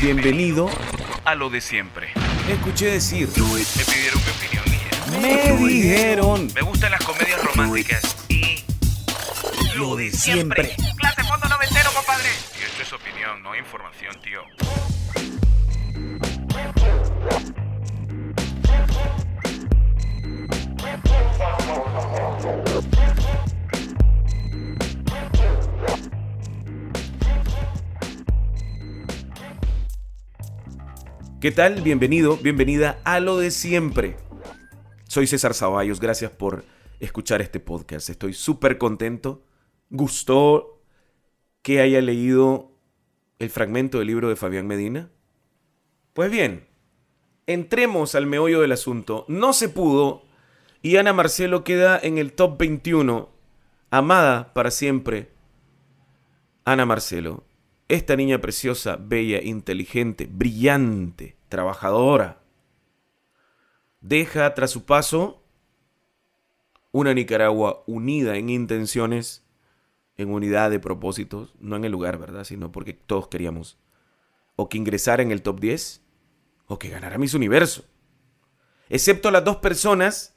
Bienvenido. a lo de siempre. Me escuché decir. Me pidieron mi opinión. Me dijeron. Me gustan las comedias románticas y Lo de siempre. Clase fondo noventero, compadre. Y esto es opinión, no información, tío. ¿Qué tal? Bienvenido, bienvenida a lo de siempre. Soy César Zaballos, gracias por escuchar este podcast. Estoy súper contento. ¿Gustó que haya leído el fragmento del libro de Fabián Medina? Pues bien, entremos al meollo del asunto. No se pudo y Ana Marcelo queda en el top 21, amada para siempre. Ana Marcelo, esta niña preciosa, bella, inteligente, brillante, trabajadora, deja tras su paso una Nicaragua unida en intenciones, en unidad de propósitos, no en el lugar, ¿verdad? Sino porque todos queríamos o que ingresara en el top 10 o que ganara Miss Universo. Excepto las dos personas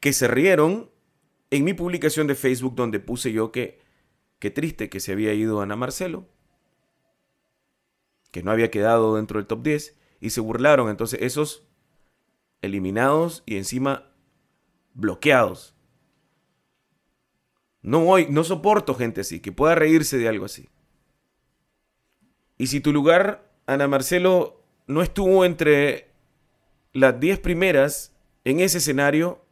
que se rieron en mi publicación de Facebook donde puse yo que qué triste que se había ido Ana Marcelo, que no había quedado dentro del top 10 y se burlaron. Entonces esos eliminados y encima bloqueados. No voy, no soporto gente así, que pueda reírse de algo así. Y si tu lugar, Ana Marcelo, no estuvo entre las 10 primeras en ese escenario,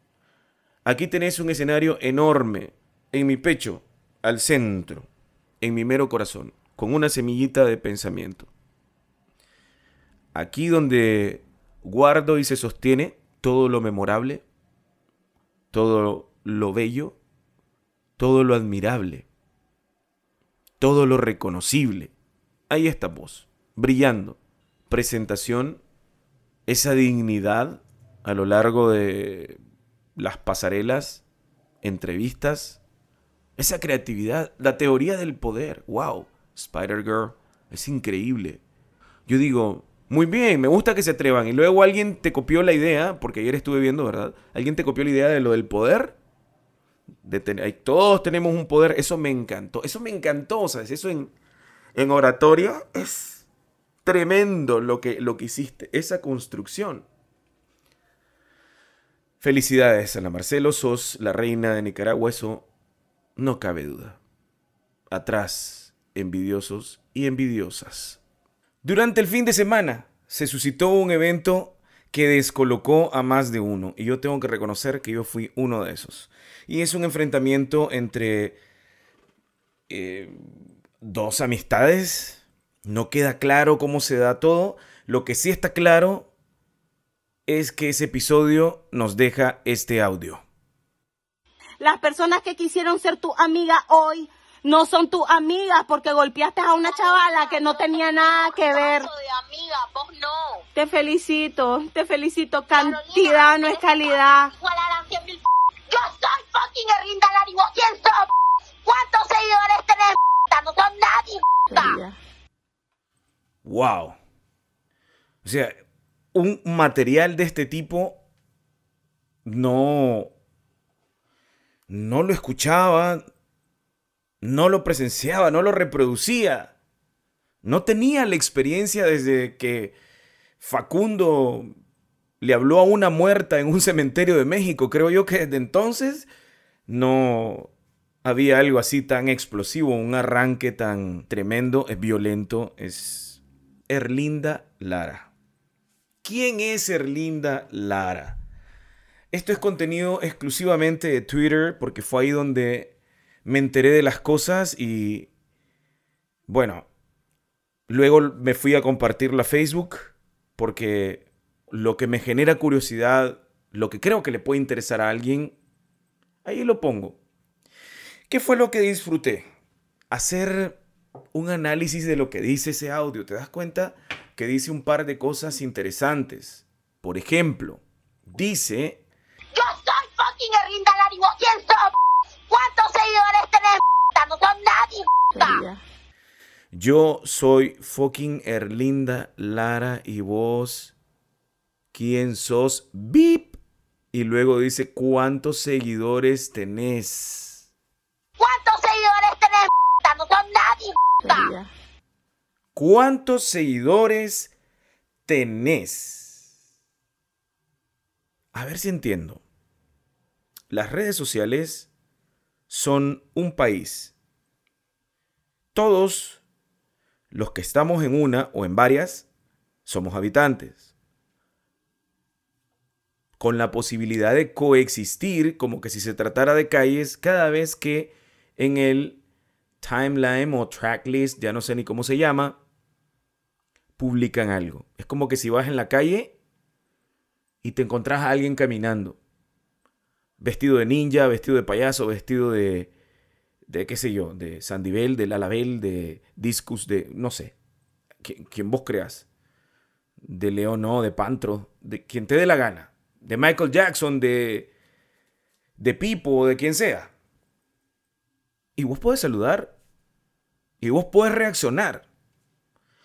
aquí tenés un escenario enorme en mi pecho, al centro, en mi mero corazón, con una semillita de pensamiento. Aquí donde guardo y se sostiene todo lo memorable, todo lo bello, todo lo admirable, todo lo reconocible. Ahí está vos, brillando. Presentación, esa dignidad a lo largo de las pasarelas, entrevistas, esa creatividad, la teoría del poder. ¡Wow! Spider-Girl, es increíble. Yo digo, muy bien, me gusta que se atrevan. Y luego alguien te copió la idea, porque ayer estuve viendo, ¿verdad? Alguien te copió la idea de lo del poder. De todos tenemos un poder. Eso me encantó. Eso me encantó, ¿sabes? Eso en, en oratoria es tremendo lo que, lo que hiciste. Esa construcción. Felicidades, Ana Marcelo. Sos la reina de Nicaragua. Eso no cabe duda. Atrás, envidiosos y envidiosas. Durante el fin de semana se suscitó un evento que descolocó a más de uno y yo tengo que reconocer que yo fui uno de esos. Y es un enfrentamiento entre eh, dos amistades. No queda claro cómo se da todo. Lo que sí está claro es que ese episodio nos deja este audio. Las personas que quisieron ser tu amiga hoy no son tus amigas porque golpeaste a una chavala que no tenía nada que ver. de amiga, vos no. Te felicito, te felicito. Cantidad no es calidad. Igual harán 100 mil Yo soy fucking Erlinda Lari, ¿vos quién sos? ¿Cuántos seguidores tenés? No son nadie, Wow. O sea, un material de este tipo no no lo escuchaba, no lo presenciaba, no lo reproducía. No tenía la experiencia desde que Facundo le habló a una muerta en un cementerio de México. Creo yo que desde entonces no había algo así tan explosivo, un arranque tan tremendo, es violento, es Erlinda Lara. ¿Quién es Erlinda Lara? Esto es contenido exclusivamente de Twitter porque fue ahí donde me enteré de las cosas y bueno, luego me fui a compartirlo a Facebook porque lo que me genera curiosidad, lo que creo que le puede interesar a alguien, ahí lo pongo. ¿Qué fue lo que disfruté? Hacer un análisis de lo que dice ese audio. ¿Te das cuenta que dice un par de cosas interesantes? Por ejemplo, dice... Yo soy fucking Erlinda Lari, ¿vos quién sos? ¿Cuántos seguidores tenés? No son nadie, Yo soy fucking Erlinda Lara y vos, ¿quién sos? Beep. Y luego dice, ¿cuántos seguidores tenés? ¿Cuántos seguidores tenés? No son nadie. ¿Cuántos seguidores tenés? A ver si entiendo. Las redes sociales son un país. Todos los que estamos en una o en varias somos habitantes. Con la posibilidad de coexistir como que si se tratara de calles cada vez que en el timeline o tracklist, ya no sé ni cómo se llama, publican algo. Es como que si vas en la calle y te encontrás a alguien caminando, vestido de ninja, vestido de payaso, vestido de, de qué sé yo, de Sandibel, de Lalabel, de Discus, de no sé, quien, vos creas, de León, no, de Pantro, de quien te dé la gana, de Michael Jackson, de, de Pipo, de quien sea. Y vos podés saludar, y vos podés reaccionar.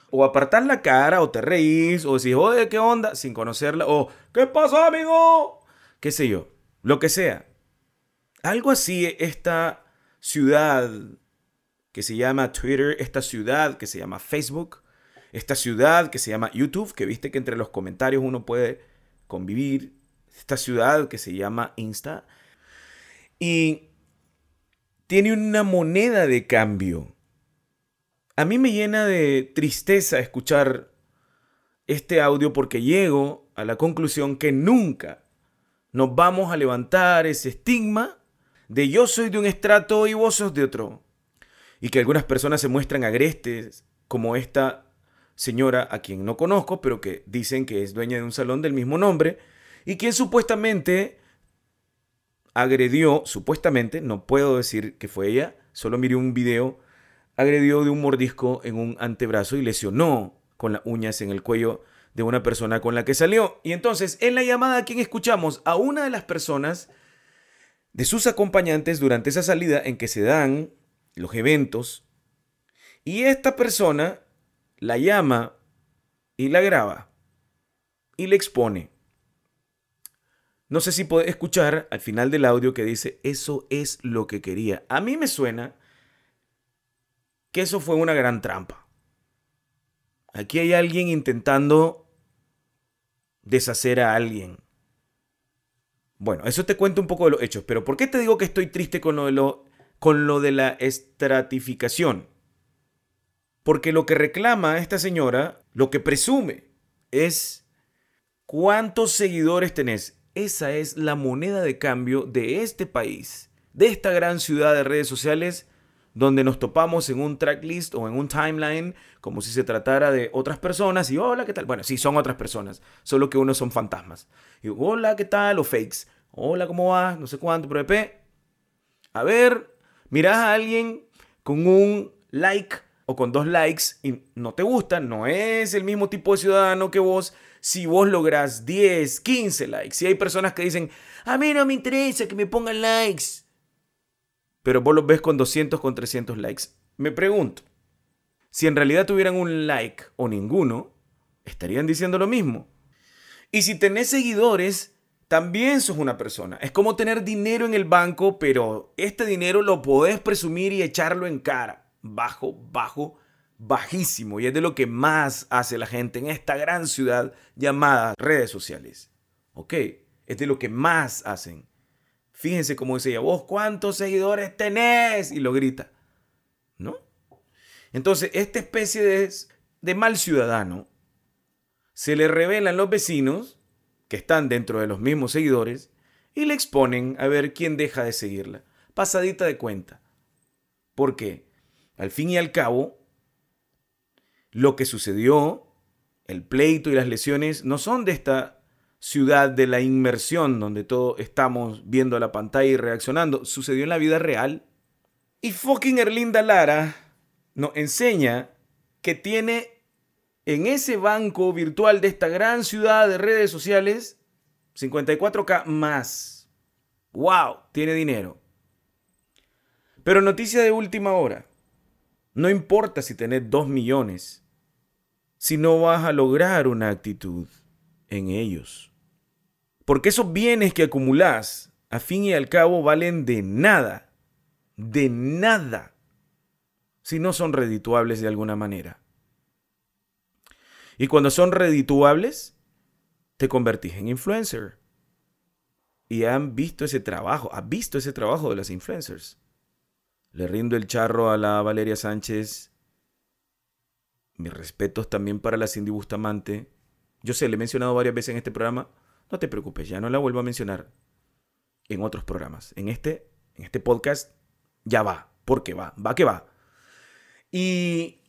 O apartar la cara, o te reís, o decís, oye, ¿qué onda? Sin conocerla, o ¿qué pasó, amigo? Qué sé yo, lo que sea. Algo así está ciudad que se llama Twitter, esta ciudad que se llama Facebook, esta ciudad que se llama YouTube, que viste que entre los comentarios uno puede convivir, esta ciudad que se llama Insta, y tiene una moneda de cambio. A mí me llena de tristeza escuchar este audio porque llego a la conclusión que nunca nos vamos a levantar ese estigma de yo soy de un estrato y vos sos de otro. Y que algunas personas se muestran agrestes, como esta señora a quien no conozco, pero que dicen que es dueña de un salón del mismo nombre, y quien supuestamente agredió, supuestamente, no puedo decir que fue ella, solo miré un video, agredió de un mordisco en un antebrazo y lesionó con las uñas en el cuello de una persona con la que salió. Y entonces, en la llamada, ¿a quien escuchamos? A una de las personas de sus acompañantes durante esa salida en que se dan los eventos y esta persona la llama y la graba y le expone. No sé si puede escuchar al final del audio que dice, eso es lo que quería. A mí me suena que eso fue una gran trampa. Aquí hay alguien intentando deshacer a alguien. Bueno, eso te cuento un poco de los hechos, pero ¿por qué te digo que estoy triste con lo de, con lo de la estratificación? Porque lo que reclama esta señora, lo que presume, es cuántos seguidores tenés. Esa es la moneda de cambio de este país, de esta gran ciudad de redes sociales, donde nos topamos en un tracklist o en un timeline como si se tratara de otras personas y hola, ¿qué tal? Bueno, sí, son otras personas, solo que unos son fantasmas. Y hola, ¿qué tal? O fakes. Hola, ¿cómo va? No sé cuánto, pero. A ver, miras a alguien con un like o con dos likes y no te gusta, no es el mismo tipo de ciudadano que vos. Si vos logras 10, 15 likes, si hay personas que dicen, a mí no me interesa que me pongan likes, pero vos los ves con 200, con 300 likes. Me pregunto, si en realidad tuvieran un like o ninguno, estarían diciendo lo mismo. Y si tenés seguidores, también sos una persona. Es como tener dinero en el banco, pero este dinero lo podés presumir y echarlo en cara. Bajo, bajo, bajísimo. Y es de lo que más hace la gente en esta gran ciudad llamada redes sociales. ¿Ok? Es de lo que más hacen. Fíjense cómo ella, vos cuántos seguidores tenés y lo grita. ¿No? Entonces, esta especie de, de mal ciudadano se le revelan los vecinos que están dentro de los mismos seguidores y le exponen a ver quién deja de seguirla. Pasadita de cuenta. Porque, al fin y al cabo, lo que sucedió, el pleito y las lesiones, no son de esta ciudad de la inmersión donde todos estamos viendo la pantalla y reaccionando, sucedió en la vida real. Y fucking Erlinda Lara nos enseña que tiene en ese banco virtual de esta gran ciudad de redes sociales 54k más. ¡Wow! Tiene dinero. Pero noticia de última hora. No importa si tenés dos millones, si no vas a lograr una actitud en ellos. Porque esos bienes que acumulás, a fin y al cabo, valen de nada, de nada, si no son redituables de alguna manera. Y cuando son redituables, te convertís en influencer. Y han visto ese trabajo, has visto ese trabajo de las influencers. Le rindo el charro a la Valeria Sánchez. Mis respetos también para la Cindy Bustamante. Yo sé, le he mencionado varias veces en este programa. No te preocupes, ya no la vuelvo a mencionar en otros programas. En este, en este podcast ya va, porque va, va que va. Y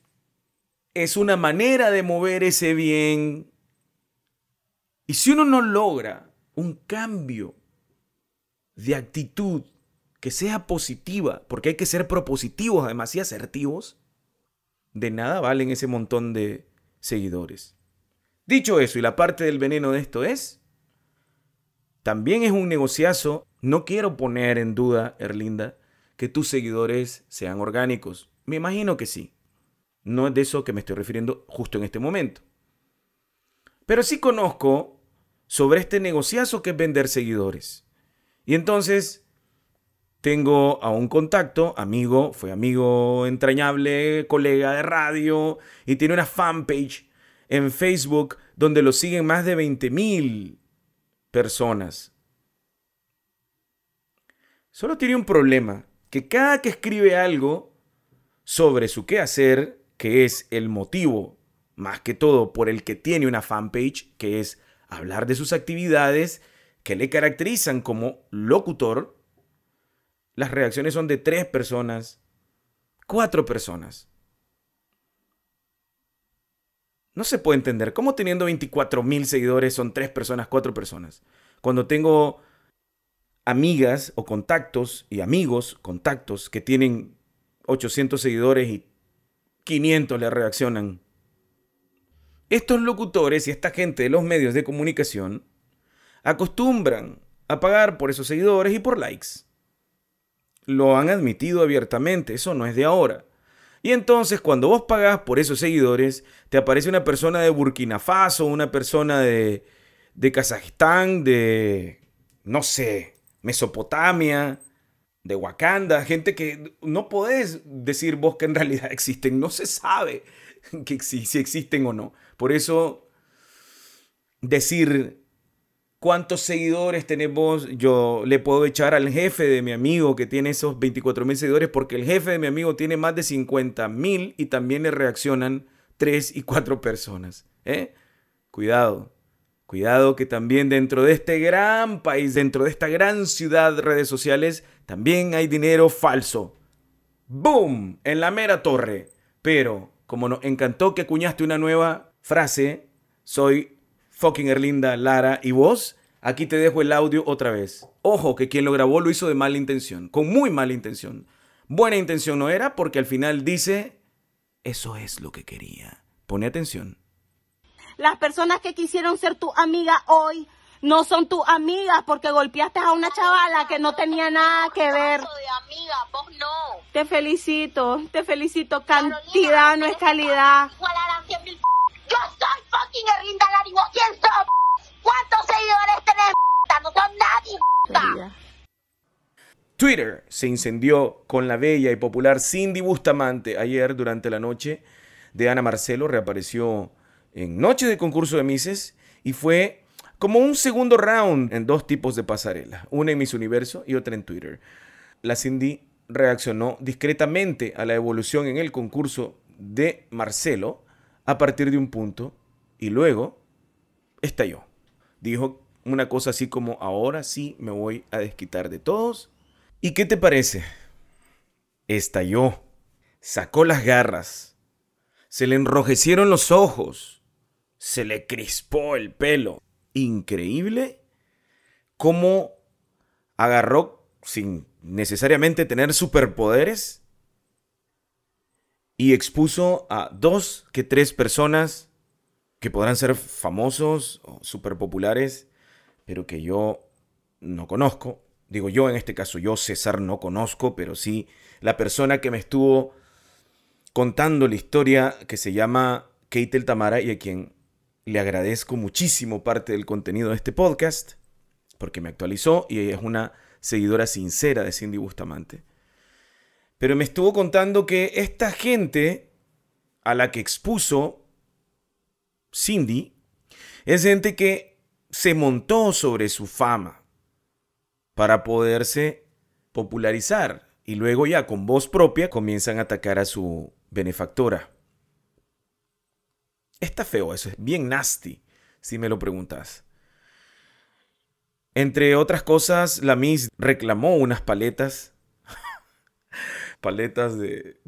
es una manera de mover ese bien. Y si uno no logra un cambio de actitud que sea positiva, porque hay que ser propositivos además y asertivos, de nada valen ese montón de seguidores. Dicho eso, y la parte del veneno de esto es, también es un negociazo, no quiero poner en duda, Erlinda, que tus seguidores sean orgánicos. Me imagino que sí. No es de eso que me estoy refiriendo justo en este momento. Pero sí conozco sobre este negociazo que es vender seguidores. Y entonces tengo a un contacto, amigo, fue amigo entrañable, colega de radio, y tiene una fanpage en Facebook donde lo siguen más de 20 mil personas. Solo tiene un problema, que cada que escribe algo sobre su qué hacer, que es el motivo, más que todo, por el que tiene una fanpage, que es hablar de sus actividades que le caracterizan como locutor, las reacciones son de tres personas, cuatro personas. No se puede entender cómo teniendo 24 mil seguidores son tres personas, cuatro personas. Cuando tengo amigas o contactos y amigos, contactos que tienen 800 seguidores y 500 le reaccionan. Estos locutores y esta gente de los medios de comunicación acostumbran a pagar por esos seguidores y por likes. Lo han admitido abiertamente, eso no es de ahora. Y entonces cuando vos pagás por esos seguidores, te aparece una persona de Burkina Faso, una persona de, de Kazajistán, de, no sé, Mesopotamia, de Wakanda, gente que no podés decir vos que en realidad existen, no se sabe que si, si existen o no. Por eso decir cuántos seguidores tenés vos, yo le puedo echar al jefe de mi amigo que tiene esos 24 mil seguidores, porque el jefe de mi amigo tiene más de 50 mil y también le reaccionan 3 y 4 personas. ¿eh? Cuidado. Cuidado que también dentro de este gran país, dentro de esta gran ciudad, redes sociales, también hay dinero falso. ¡Boom! En la mera torre. Pero, como nos encantó que acuñaste una nueva frase, soy fucking Erlinda Lara y vos, aquí te dejo el audio otra vez. Ojo que quien lo grabó lo hizo de mala intención, con muy mala intención. Buena intención no era porque al final dice, eso es lo que quería. Pone atención. Las personas que quisieron ser tu amiga hoy no son tus amigas porque golpeaste a una chavala que no tenía nada que ver. de amiga, vos no. Te felicito, te felicito. Cantidad no es calidad. Igual harán 100 mil Yo soy fucking Erlinda Lari, ¿vos quién sos? ¿Cuántos seguidores tenés? No son nadie. Twitter se incendió con la bella y popular Cindy Bustamante. Ayer, durante la noche de Ana Marcelo, reapareció en Noche de Concurso de Mises y fue como un segundo round en dos tipos de pasarela, una en Miss Universo y otra en Twitter. La Cindy reaccionó discretamente a la evolución en el concurso de Marcelo a partir de un punto y luego estalló. Dijo una cosa así como, ahora sí me voy a desquitar de todos. ¿Y qué te parece? Estalló, sacó las garras, se le enrojecieron los ojos, se le crispó el pelo increíble cómo agarró sin necesariamente tener superpoderes y expuso a dos que tres personas que podrán ser famosos o super populares, pero que yo no conozco. Digo yo en este caso, yo César no conozco, pero sí la persona que me estuvo contando la historia que se llama Kate el Tamara y a quien le agradezco muchísimo parte del contenido de este podcast, porque me actualizó y ella es una seguidora sincera de Cindy Bustamante. Pero me estuvo contando que esta gente a la que expuso Cindy es gente que se montó sobre su fama para poderse popularizar y luego ya con voz propia comienzan a atacar a su benefactora. Está feo eso, es bien nasty, si me lo preguntas. Entre otras cosas, la Miss reclamó unas paletas, paletas de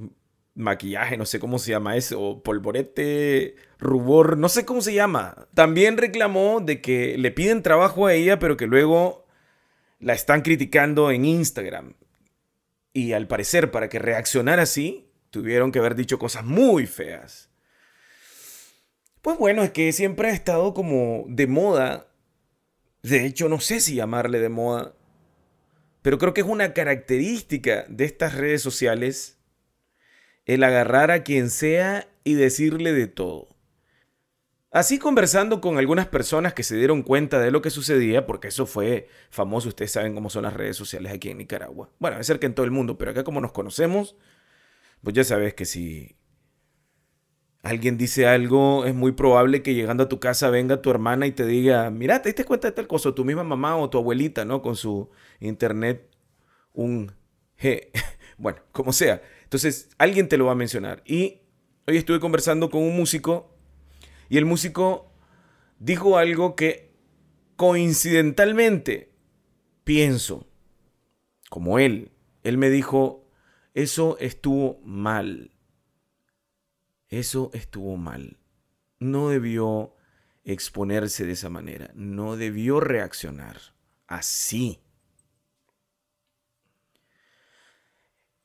maquillaje, no sé cómo se llama eso, polvorete, rubor, no sé cómo se llama. También reclamó de que le piden trabajo a ella, pero que luego la están criticando en Instagram. Y al parecer, para que reaccionara así, tuvieron que haber dicho cosas muy feas. Pues bueno, es que siempre ha estado como de moda. De hecho, no sé si llamarle de moda. Pero creo que es una característica de estas redes sociales el agarrar a quien sea y decirle de todo. Así conversando con algunas personas que se dieron cuenta de lo que sucedía, porque eso fue famoso, ustedes saben cómo son las redes sociales aquí en Nicaragua. Bueno, es ser que en todo el mundo, pero acá como nos conocemos, pues ya sabes que si alguien dice algo, es muy probable que llegando a tu casa venga tu hermana y te diga, mira, te diste cuenta de tal cosa, tu misma mamá o tu abuelita, ¿no? Con su internet, un G. bueno, como sea. Entonces, alguien te lo va a mencionar. Y hoy estuve conversando con un músico y el músico dijo algo que coincidentalmente pienso, como él, él me dijo, eso estuvo mal. Eso estuvo mal. No debió exponerse de esa manera. No debió reaccionar así.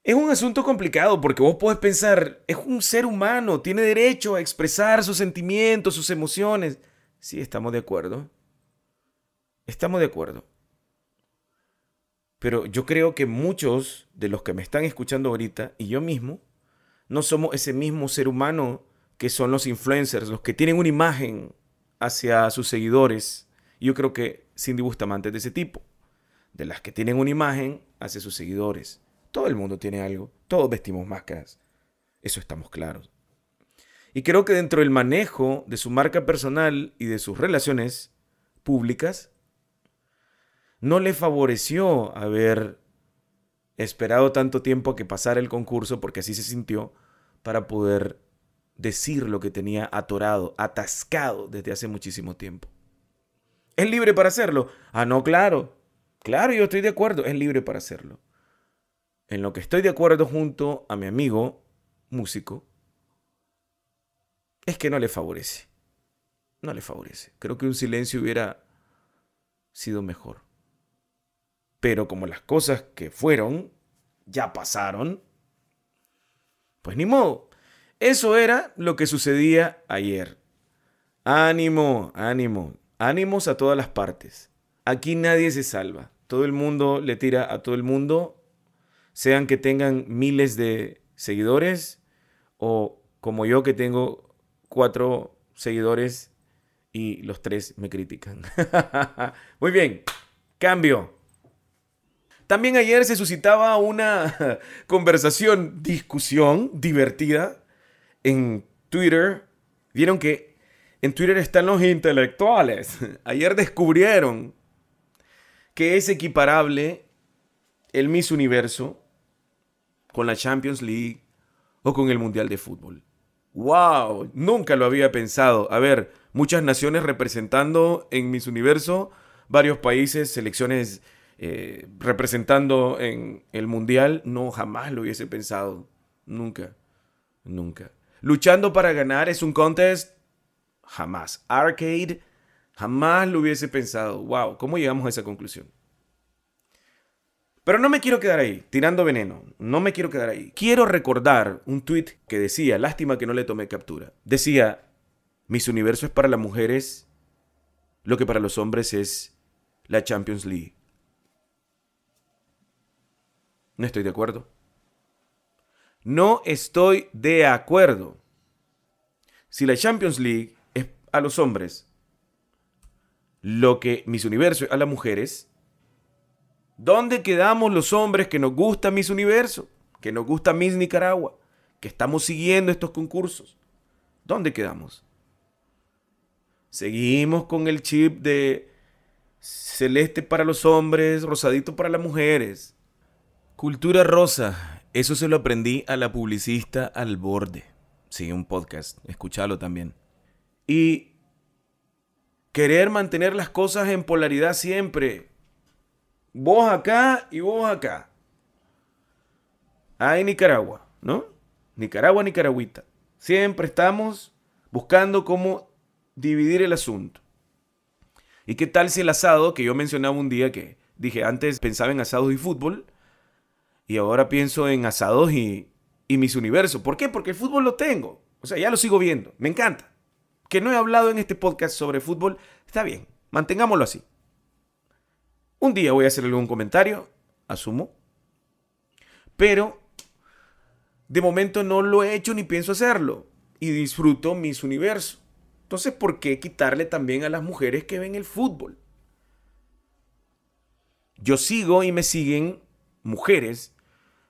Es un asunto complicado porque vos podés pensar, es un ser humano, tiene derecho a expresar sus sentimientos, sus emociones. Sí, estamos de acuerdo. Estamos de acuerdo. Pero yo creo que muchos de los que me están escuchando ahorita y yo mismo no somos ese mismo ser humano que son los influencers, los que tienen una imagen hacia sus seguidores. Yo creo que Cindy Bustamante es de ese tipo, de las que tienen una imagen hacia sus seguidores. Todo el mundo tiene algo, todos vestimos máscaras, eso estamos claros. Y creo que dentro del manejo de su marca personal y de sus relaciones públicas, no le favoreció haber esperado tanto tiempo a que pasara el concurso, porque así se sintió, para poder decir lo que tenía atorado, atascado desde hace muchísimo tiempo. ¿Es libre para hacerlo? Ah, no, claro. Claro, yo estoy de acuerdo, es libre para hacerlo. En lo que estoy de acuerdo junto a mi amigo músico es que no le favorece. No le favorece. Creo que un silencio hubiera sido mejor. Pero como las cosas que fueron ya pasaron, pues ni modo. Eso era lo que sucedía ayer. Ánimo, ánimo, ánimos a todas las partes. Aquí nadie se salva. Todo el mundo le tira a todo el mundo, sean que tengan miles de seguidores o como yo que tengo cuatro seguidores y los tres me critican. Muy bien, cambio. También ayer se suscitaba una conversación, discusión divertida en Twitter. Vieron que en Twitter están los intelectuales. Ayer descubrieron que es equiparable el Miss Universo con la Champions League o con el Mundial de Fútbol. ¡Wow! Nunca lo había pensado. A ver, muchas naciones representando en Miss Universo, varios países, selecciones eh, representando en el mundial, no, jamás lo hubiese pensado. Nunca, nunca. Luchando para ganar es un contest, jamás. Arcade, jamás lo hubiese pensado. Wow, ¿cómo llegamos a esa conclusión? Pero no me quiero quedar ahí, tirando veneno. No me quiero quedar ahí. Quiero recordar un tweet que decía, lástima que no le tomé captura. Decía, mis universo es para las mujeres lo que para los hombres es la Champions League. No estoy de acuerdo. No estoy de acuerdo. Si la Champions League es a los hombres lo que Miss Universo es a las mujeres, ¿dónde quedamos los hombres que nos gusta Miss Universo? Que nos gusta Miss Nicaragua, que estamos siguiendo estos concursos. ¿Dónde quedamos? Seguimos con el chip de celeste para los hombres, rosadito para las mujeres. Cultura rosa, eso se lo aprendí a la publicista al borde. Sí, un podcast, escúchalo también. Y querer mantener las cosas en polaridad siempre. Vos acá y vos acá. Hay Nicaragua, ¿no? Nicaragua, Nicaragüita. Siempre estamos buscando cómo dividir el asunto. ¿Y qué tal si el asado, que yo mencionaba un día que dije antes pensaba en asados y fútbol, y ahora pienso en asados y, y mis universos? ¿Por qué? Porque el fútbol lo tengo. O sea, ya lo sigo viendo. Me encanta. Que no he hablado en este podcast sobre fútbol, está bien. Mantengámoslo así. Un día voy a hacer algún comentario, asumo. Pero de momento no lo he hecho ni pienso hacerlo. Y disfruto mis universos. Entonces, ¿por qué quitarle también a las mujeres que ven el fútbol? Yo sigo y me siguen mujeres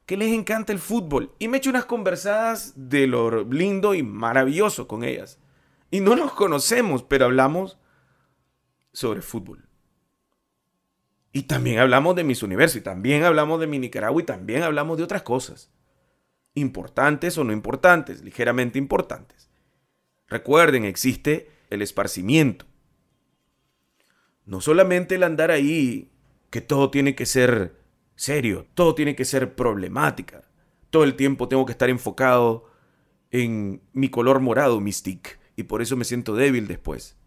que les encanta el fútbol y me echo unas conversadas de lo lindo y maravilloso con ellas. Y no nos conocemos, pero hablamos sobre fútbol. Y también hablamos de mis universos, y también hablamos de mi Nicaragua, y también hablamos de otras cosas. Importantes o no importantes, ligeramente importantes. Recuerden, existe el esparcimiento. No solamente el andar ahí, que todo tiene que ser serio, todo tiene que ser problemática. Todo el tiempo tengo que estar enfocado en mi color morado, mi stick, y por eso me siento débil después.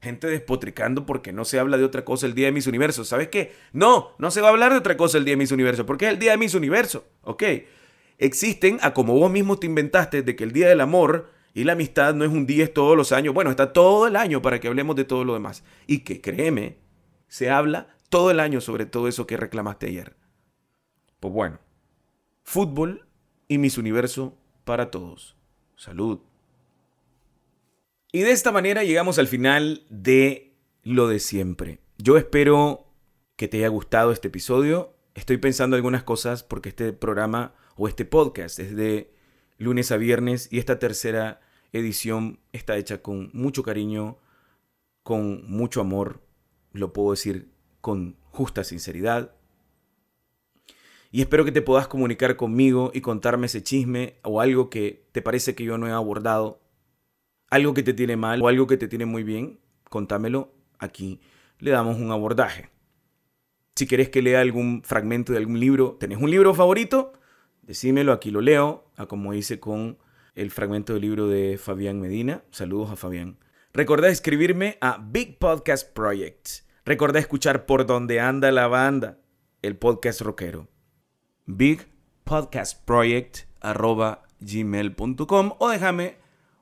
Gente despotricando porque no se habla de otra cosa el día de mis universos. ¿Sabes qué? No, no se va a hablar de otra cosa el día de mis universos, porque es el día de mis universos. ¿Ok? Existen, a como vos mismo te inventaste, de que el día del amor y la amistad no es un día, es todos los años. Bueno, está todo el año para que hablemos de todo lo demás. Y que créeme, se habla todo el año sobre todo eso que reclamaste ayer. Pues bueno, fútbol y mis universo para todos. Salud. Y de esta manera llegamos al final de lo de siempre. Yo espero que te haya gustado este episodio. Estoy pensando algunas cosas porque este programa o este podcast es de lunes a viernes y esta tercera edición está hecha con mucho cariño, con mucho amor, lo puedo decir con justa sinceridad. Y espero que te puedas comunicar conmigo y contarme ese chisme o algo que te parece que yo no he abordado, algo que te tiene mal o algo que te tiene muy bien, contámelo, aquí le damos un abordaje. Si querés que lea algún fragmento de algún libro, ¿tenés un libro favorito? Decímelo, aquí lo leo, a como hice con el fragmento del libro de Fabián Medina. Saludos a Fabián. Recordá escribirme a Big Podcast Project. Recordá escuchar Por Donde Anda la Banda, el podcast rockero. Big Podcast Project arroba gmail.com o déjame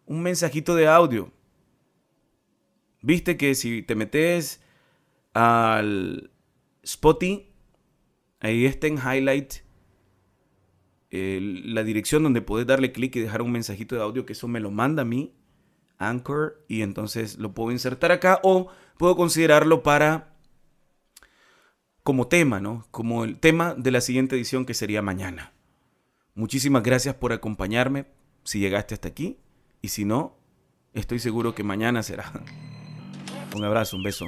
un mensajito de audio. Viste que si te metes al Spotify, ahí está en highlight la dirección donde puedes darle clic y dejar un mensajito de audio que eso me lo manda a mí, Anchor, y entonces lo puedo insertar acá o puedo considerarlo para como tema, ¿no? Como el tema de la siguiente edición que sería mañana. Muchísimas gracias por acompañarme si llegaste hasta aquí y si no, estoy seguro que mañana será. Un abrazo, un beso.